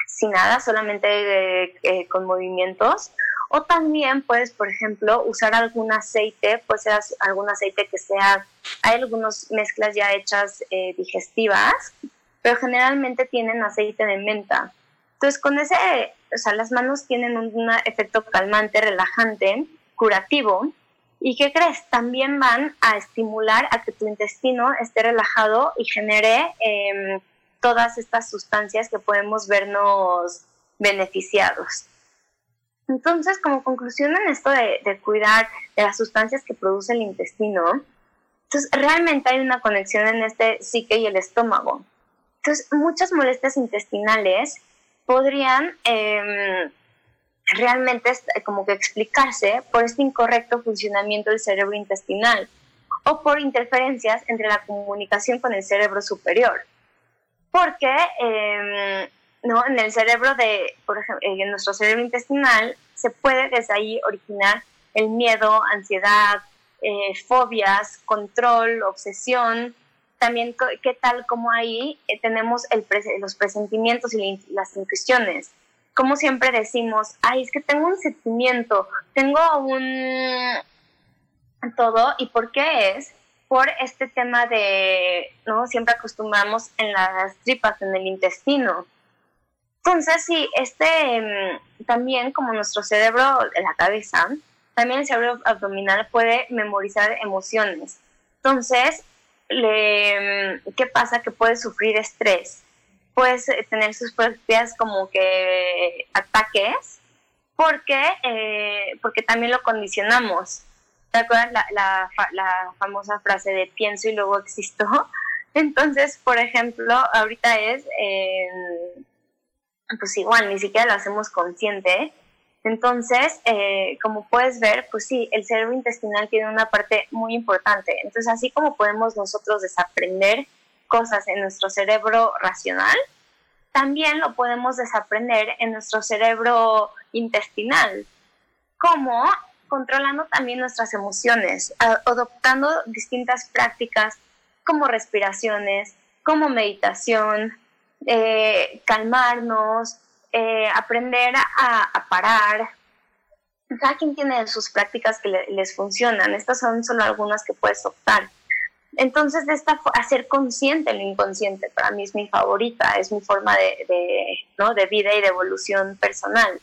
sin nada, solamente eh, con movimientos. O también puedes, por ejemplo, usar algún aceite, puede ser algún aceite que sea, hay algunas mezclas ya hechas digestivas, pero generalmente tienen aceite de menta. Entonces, con ese, o sea, las manos tienen un, efecto calmante, relajante, curativo. ¿Y qué crees? También van a estimular a que tu intestino esté relajado y genere em, todas estas sustancias que podemos vernos beneficiados. Entonces, como conclusión en esto de, de, cuidar de las sustancias que produce el intestino, entonces realmente hay una conexión en este psique y el estómago. Entonces, muchas molestias intestinales podrían em, realmente como que explicarse por este incorrecto funcionamiento del cerebro intestinal o por interferencias entre la comunicación con el cerebro superior. Porque em, ¿no? en el cerebro de, por ejemplo, en nuestro cerebro intestinal se puede desde ahí originar el miedo, ansiedad, eh, fobias, control, obsesión, también qué tal como ahí eh, tenemos el los presentimientos y las intuiciones. Como siempre decimos, ay, es que tengo un sentimiento, tengo un todo, ¿y por qué es? Por este tema de, ¿no? Siempre acostumbramos en las tripas, en el intestino. Entonces, sí, este, mm, también como nuestro cerebro, la cabeza, también el cerebro abdominal puede memorizar emociones. Entonces, le, ¿qué pasa? Que puede sufrir estrés, puedes tener sus propias como que ataques, porque, eh, porque también lo condicionamos. ¿Te acuerdas la, la, la, famosa frase de pienso y luego existo? Entonces, por ejemplo, ahorita es, eh, pues igual, ni siquiera lo hacemos consciente, entonces, eh, como puedes ver, pues sí, el cerebro intestinal tiene una parte muy importante. Entonces, así como podemos nosotros desaprender cosas en nuestro cerebro racional, también lo podemos desaprender en nuestro cerebro intestinal, como controlando también nuestras emociones, adoptando distintas prácticas como respiraciones, como meditación, eh, calmarnos, eh, aprender a, parar. Cada quien tiene sus prácticas que les funcionan. Estas son solo algunas que puedes optar. Entonces, de esta hacer consciente lo inconsciente para mí es mi favorita, es mi forma de, ¿no? de vida y de evolución personal.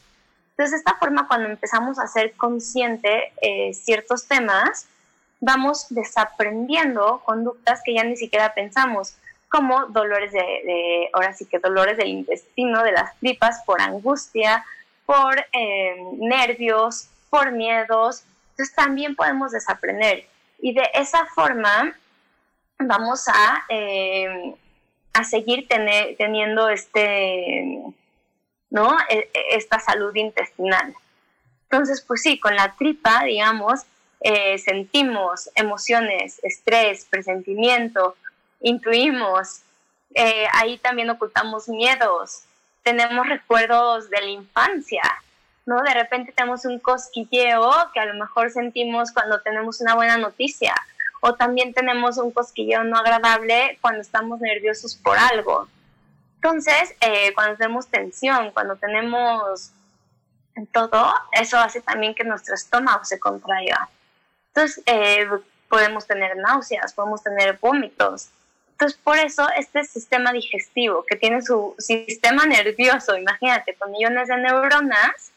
Entonces, de esta forma, cuando empezamos a hacer consciente eh, ciertos temas, vamos desaprendiendo conductas que ya ni siquiera pensamos como dolores de, ahora sí que dolores del intestino, de las tripas, por angustia, por em, nervios, por miedos. Entonces también podemos desaprender. Y de esa forma vamos a, em, a seguir teniendo este, ¿no? E, e, esta salud intestinal. Entonces, pues sí, con la tripa, digamos, eh, sentimos emociones, estrés, presentimiento, intuimos, eh, ahí también ocultamos miedos, tenemos recuerdos de la infancia, ¿no? De repente tenemos un cosquilleo que a lo mejor sentimos cuando tenemos una buena noticia, o también tenemos un cosquilleo no agradable cuando estamos nerviosos por algo. Entonces, eh, cuando tenemos tensión, cuando tenemos todo, eso hace también que nuestro estómago se contraiga. Entonces, eh, podemos tener náuseas, podemos tener vómitos, entonces, por eso este sistema digestivo que tiene su sistema nervioso, imagínate, con millones de neuronas,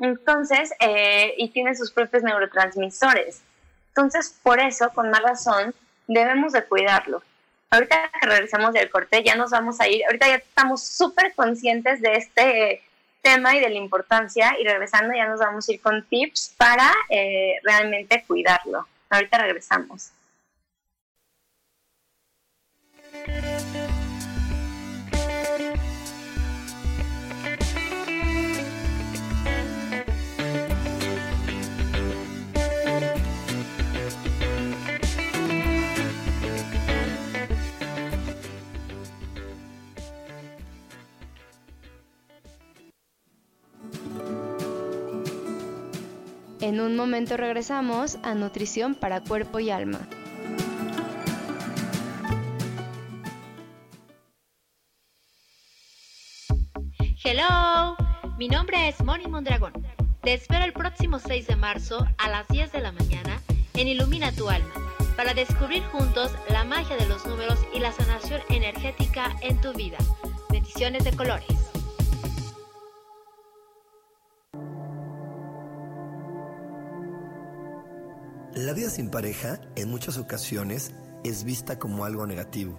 entonces, eh, y tiene sus propios neurotransmisores. Entonces, por eso, con más razón, debemos de cuidarlo. Ahorita que regresamos del corte, ya nos vamos a ir, ahorita ya estamos súper conscientes de este tema y de la importancia, y regresando ya nos vamos a ir con tips para eh, realmente cuidarlo. Ahorita regresamos. En un momento regresamos a Nutrición para Cuerpo y Alma. Hello, mi nombre es Moni Mondragón. Te espero el próximo 6 de marzo a las 10 de la mañana en Ilumina tu Alma para descubrir juntos la magia de los números y la sanación energética en tu vida. Bendiciones de colores. La vida sin pareja en muchas ocasiones es vista como algo negativo,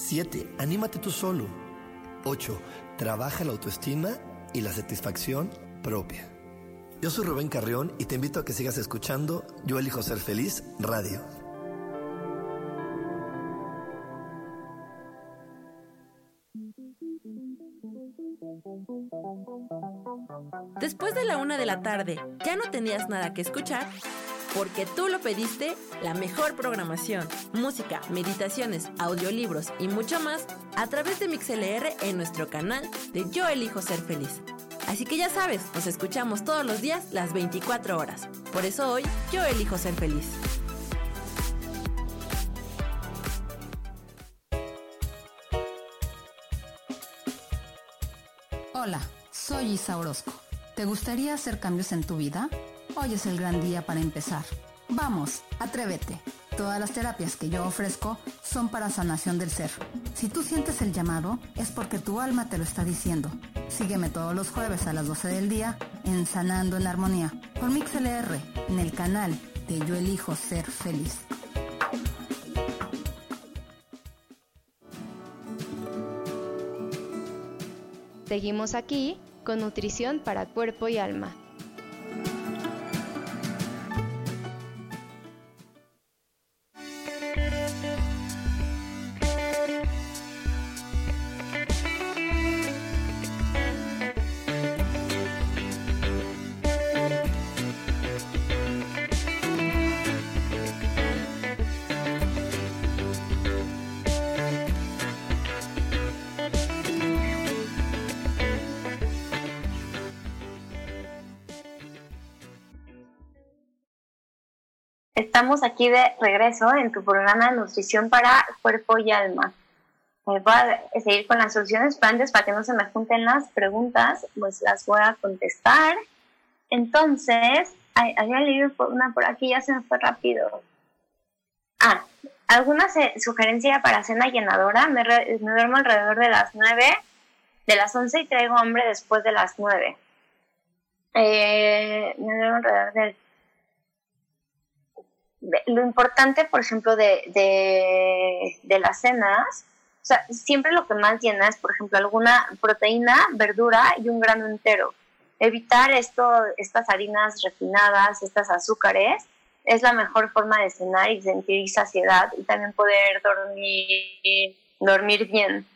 7. Anímate tú solo. 8. Trabaja la autoestima y la satisfacción propia. Yo soy Rubén Carrión y te invito a que sigas escuchando Yo elijo ser feliz radio. Después de la una de la tarde, ¿ya no tenías nada que escuchar? Porque tú lo pediste, la mejor programación, música, meditaciones, audiolibros y mucho más a través de MixLR en nuestro canal de Yo Elijo Ser Feliz. Así que ya sabes, nos escuchamos todos los días las 24 horas. Por eso hoy yo elijo ser feliz. Hola, soy Isa Orozco. ¿Te gustaría hacer cambios en tu vida? Hoy es el gran día para empezar. Vamos, atrévete. Todas las terapias que yo ofrezco son para sanación del ser. Si tú sientes el llamado, es porque tu alma te lo está diciendo. Sígueme todos los jueves a las 12 del día en Sanando en Armonía por MixLR en el canal de Yo Elijo Ser Feliz. Seguimos aquí con nutrición para cuerpo y alma. Estamos aquí de regreso en tu programa de nutrición para cuerpo y alma. voy a seguir con las soluciones, pero antes para que no se me junten las preguntas, pues las voy a contestar. Entonces, había leído una por aquí, ya se me fue rápido. Ah, ¿alguna sugerencia para cena llenadora? Me, duermo alrededor de las 9, de las 11 y traigo hambre después de las 9. Eh, me duermo alrededor del lo importante, por ejemplo, de, de, las cenas, o sea, siempre lo que más llena es, por ejemplo, alguna proteína, verdura y un grano entero. Evitar esto, estas harinas refinadas, estas azúcares, es la mejor forma de cenar y sentir saciedad y también poder dormir, dormir bien.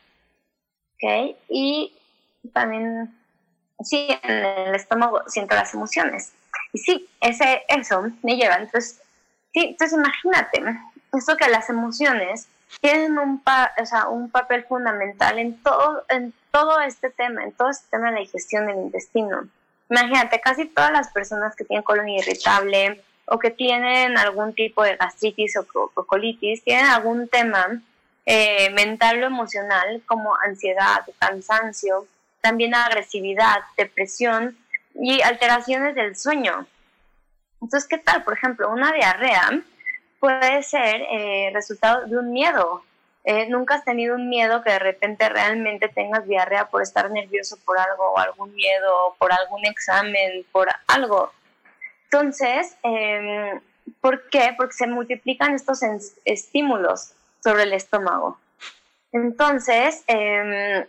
¿Ok? Y también, sí, en el estómago siento las emociones. Y sí, ese, eso me lleva. Entonces, Sí, entonces imagínate, esto que las emociones tienen un, o sea, un papel fundamental en todo, en todo este tema, en todo este tema de la digestión del intestino. Imagínate, casi todas las personas que tienen colon irritable o que tienen algún tipo de gastritis o, colitis, tienen algún tema eh, mental o emocional como ansiedad, cansancio, también agresividad, depresión y alteraciones del sueño. Entonces, ¿qué tal? Por ejemplo, una diarrea puede ser eh, resultado de un miedo. Eh, nunca has tenido un miedo que de repente realmente tengas diarrea por estar nervioso por algo o algún miedo, por algún examen, por algo. Entonces, em, ¿por qué? Porque se multiplican estos estímulos sobre el estómago. Entonces, em,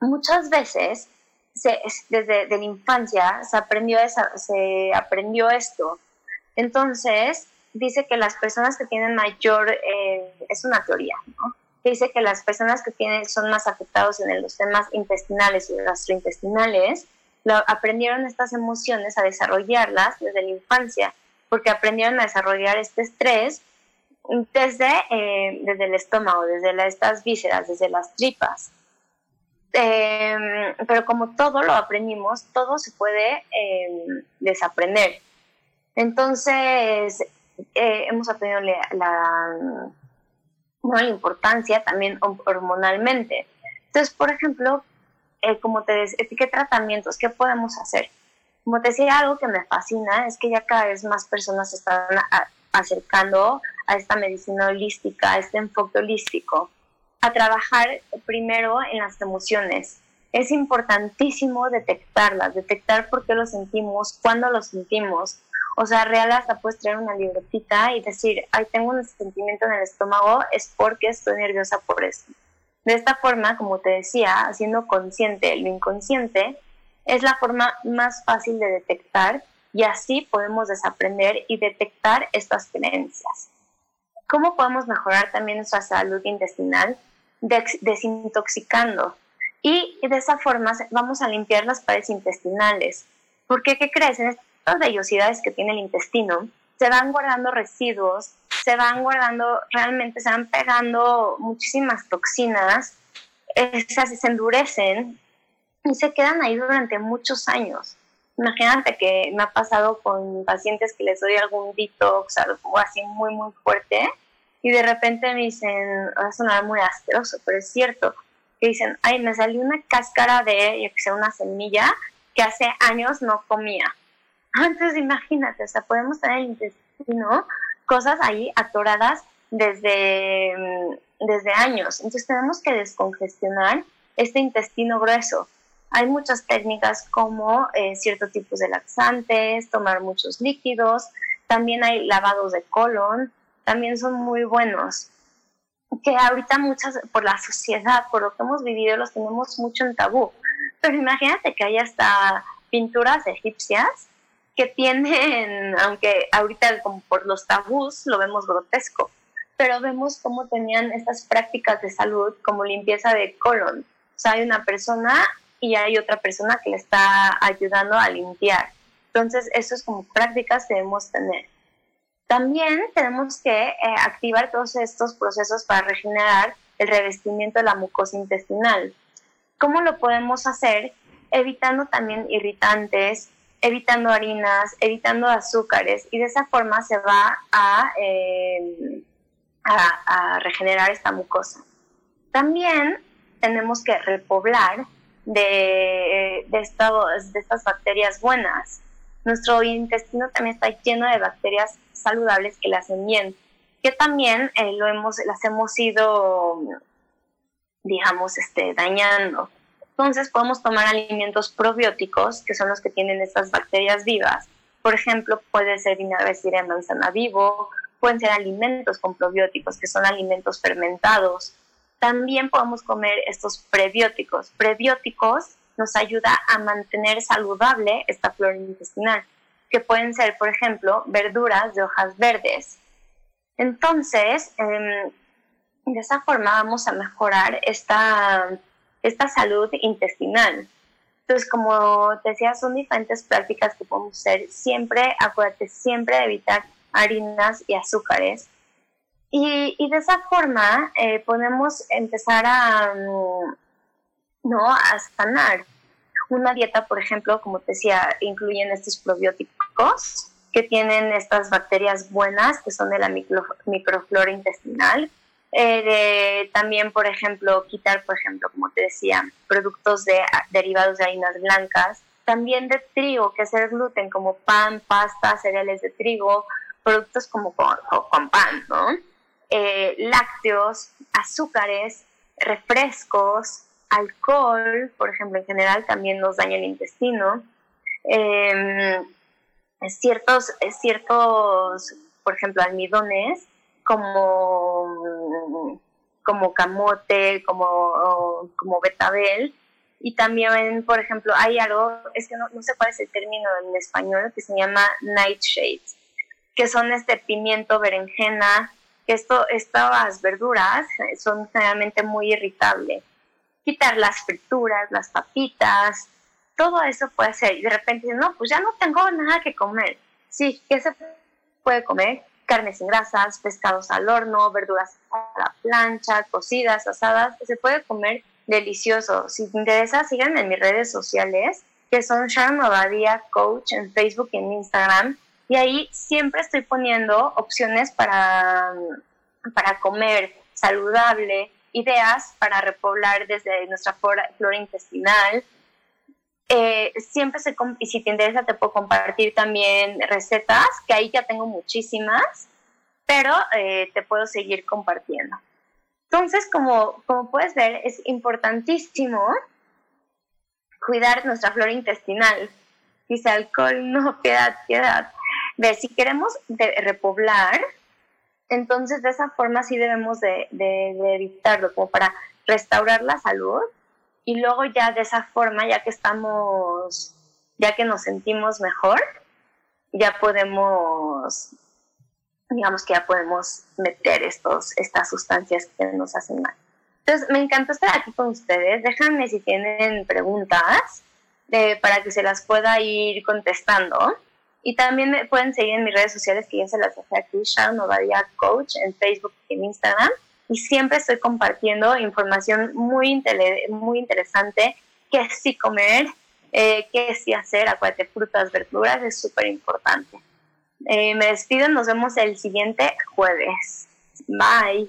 muchas veces desde la infancia se aprendió, se esto. Entonces, dice que las personas que tienen mayor, eh, es una teoría, ¿no? Dice que las personas que tienen, son más afectados en los temas intestinales y gastrointestinales, aprendieron estas emociones a desarrollarlas desde la infancia, porque aprendieron a desarrollar este estrés desde, eh, desde el estómago, desde estas vísceras, desde las tripas. Em, pero como todo lo aprendimos, todo se puede em, desaprender. Entonces, eh, hemos aprendido la, la, importancia también hormonalmente. Entonces, por ejemplo, eh, como te decía, ¿qué tratamientos? ¿Qué podemos hacer? Como te decía, algo que me fascina es que ya cada vez más personas se están acercando a esta medicina holística, a este enfoque holístico, a trabajar primero en las emociones. Es importantísimo detectarlas, detectar por qué lo sentimos, cuándo lo sentimos. O sea, real hasta puedes traer una libretita y decir, ay, tengo un sentimiento en el estómago, es porque estoy nerviosa por eso. De esta forma, como te decía, haciendo consciente lo inconsciente, es la forma más fácil de detectar y así podemos desaprender y detectar estas creencias. ¿Cómo podemos mejorar también nuestra salud intestinal? desintoxicando. Y de esa forma vamos a limpiar las paredes intestinales. Porque, ¿qué crees? En estas vellosidades que tiene el intestino, se van guardando residuos, se van guardando, realmente se van pegando muchísimas toxinas, esas se endurecen y se quedan ahí durante muchos años. Imagínate que me ha pasado con pacientes que les doy algún detox, algo así muy, muy fuerte, y de repente me dicen, va a sonar muy asqueroso, pero es cierto, que dicen, ay, me salió una cáscara de, yo que una semilla que hace años no comía. Entonces imagínate, o sea, podemos tener el intestino, cosas ahí atoradas desde, mm, desde años. Entonces tenemos que descongestionar este intestino grueso. Hay muchas técnicas como eh, ciertos tipos de laxantes, tomar muchos líquidos, también hay lavados de colon, también son muy buenos, que ahorita muchas, por la sociedad, por lo que hemos vivido, los tenemos mucho en tabú. Pero imagínate que hay hasta pinturas egipcias que tienen, aunque ahorita como por los tabús lo vemos grotesco, pero vemos cómo tenían estas prácticas de salud como limpieza de colon. O sea, hay una persona y hay otra persona que le está ayudando a limpiar. Entonces, eso es como prácticas que debemos tener. También tenemos que eh, activar todos estos procesos para regenerar el revestimiento de la mucosa intestinal. ¿Cómo lo podemos hacer? Evitando también irritantes, evitando harinas, evitando azúcares y de esa forma se va a, eh, a, regenerar esta mucosa. También tenemos que repoblar de, estas bacterias buenas. Nuestro intestino también está lleno de bacterias saludables que las hacen bien, que también eh, lo hemos, las hemos ido, digamos, este, dañando. Entonces podemos tomar alimentos probióticos, que son los que tienen estas bacterias vivas. Por ejemplo, puede ser vinagre de manzana vivo, pueden ser alimentos con probióticos, que son alimentos fermentados. También podemos comer estos prebióticos. Prebióticos nos ayuda a mantener saludable esta flora intestinal que pueden ser, por ejemplo, verduras de hojas verdes. Entonces, em, de esa forma vamos a mejorar esta, esta salud intestinal. Entonces, como te decía, son diferentes prácticas que podemos hacer. Siempre, acuérdate, siempre evitar harinas y azúcares. Y, y de esa forma eh, podemos empezar a, mm, ¿no? a sanar. Una dieta, por ejemplo, como te decía, incluyen estos probióticos que tienen estas bacterias buenas, que son de la microflora intestinal. Eh, también, por ejemplo, quitar, por ejemplo, como te decía, productos de, derivados de harinas blancas. También de trigo, que es el gluten, como pan, pasta, cereales de trigo, productos como con, pan, ¿no? Eh, lácteos, azúcares, refrescos, alcohol, por ejemplo, en general también nos daña el intestino. Em, ciertos, ciertos, por ejemplo, almidones como, como camote, como, como betabel. Y también, por ejemplo, hay algo, es que no, no sé cuál es el término en español, que se llama nightshades, que son este pimiento, berenjena, esto, estas verduras son generalmente muy irritables. Quitar las frituras, las papitas, todo eso puede ser. Y de repente, no, pues ya no tengo nada que comer. Sí, ¿qué se puede comer? Carnes sin grasas, pescados al horno, verduras a la plancha, cocidas, asadas. Se puede comer delicioso. Si te interesa, síganme en mis redes sociales, que son Sharon Obadia Coach en Facebook y en Instagram. Y ahí siempre estoy poniendo opciones para, para comer saludable, ideas para repoblar desde nuestra flora, flora intestinal, eh, siempre se, y si te interesa te puedo compartir también recetas, que ahí ya tengo muchísimas, pero eh, te puedo seguir compartiendo. Entonces, como, como puedes ver, es importantísimo cuidar nuestra flora intestinal. Dice alcohol, no, piedad, piedad. De, si queremos repoblar, entonces de esa forma sí debemos de, de, de evitarlo, como para restaurar la salud y luego ya de esa forma, ya que estamos, ya que nos sentimos mejor, ya podemos, digamos que ya podemos meter estos, estas sustancias que nos hacen mal. Entonces, me encantó estar aquí con ustedes. Déjenme si tienen preguntas eh, para que se las pueda ir contestando. Y también me pueden seguir en mis redes sociales, que ya se las dejé aquí, Sharon Ovadia Coach, en Facebook y en Instagram y siempre estoy compartiendo información muy, muy interesante, qué sí comer, eh, qué sí hacer, acuérdate, frutas, verduras, es súper importante. Eh, me despido, nos vemos el siguiente jueves. Bye.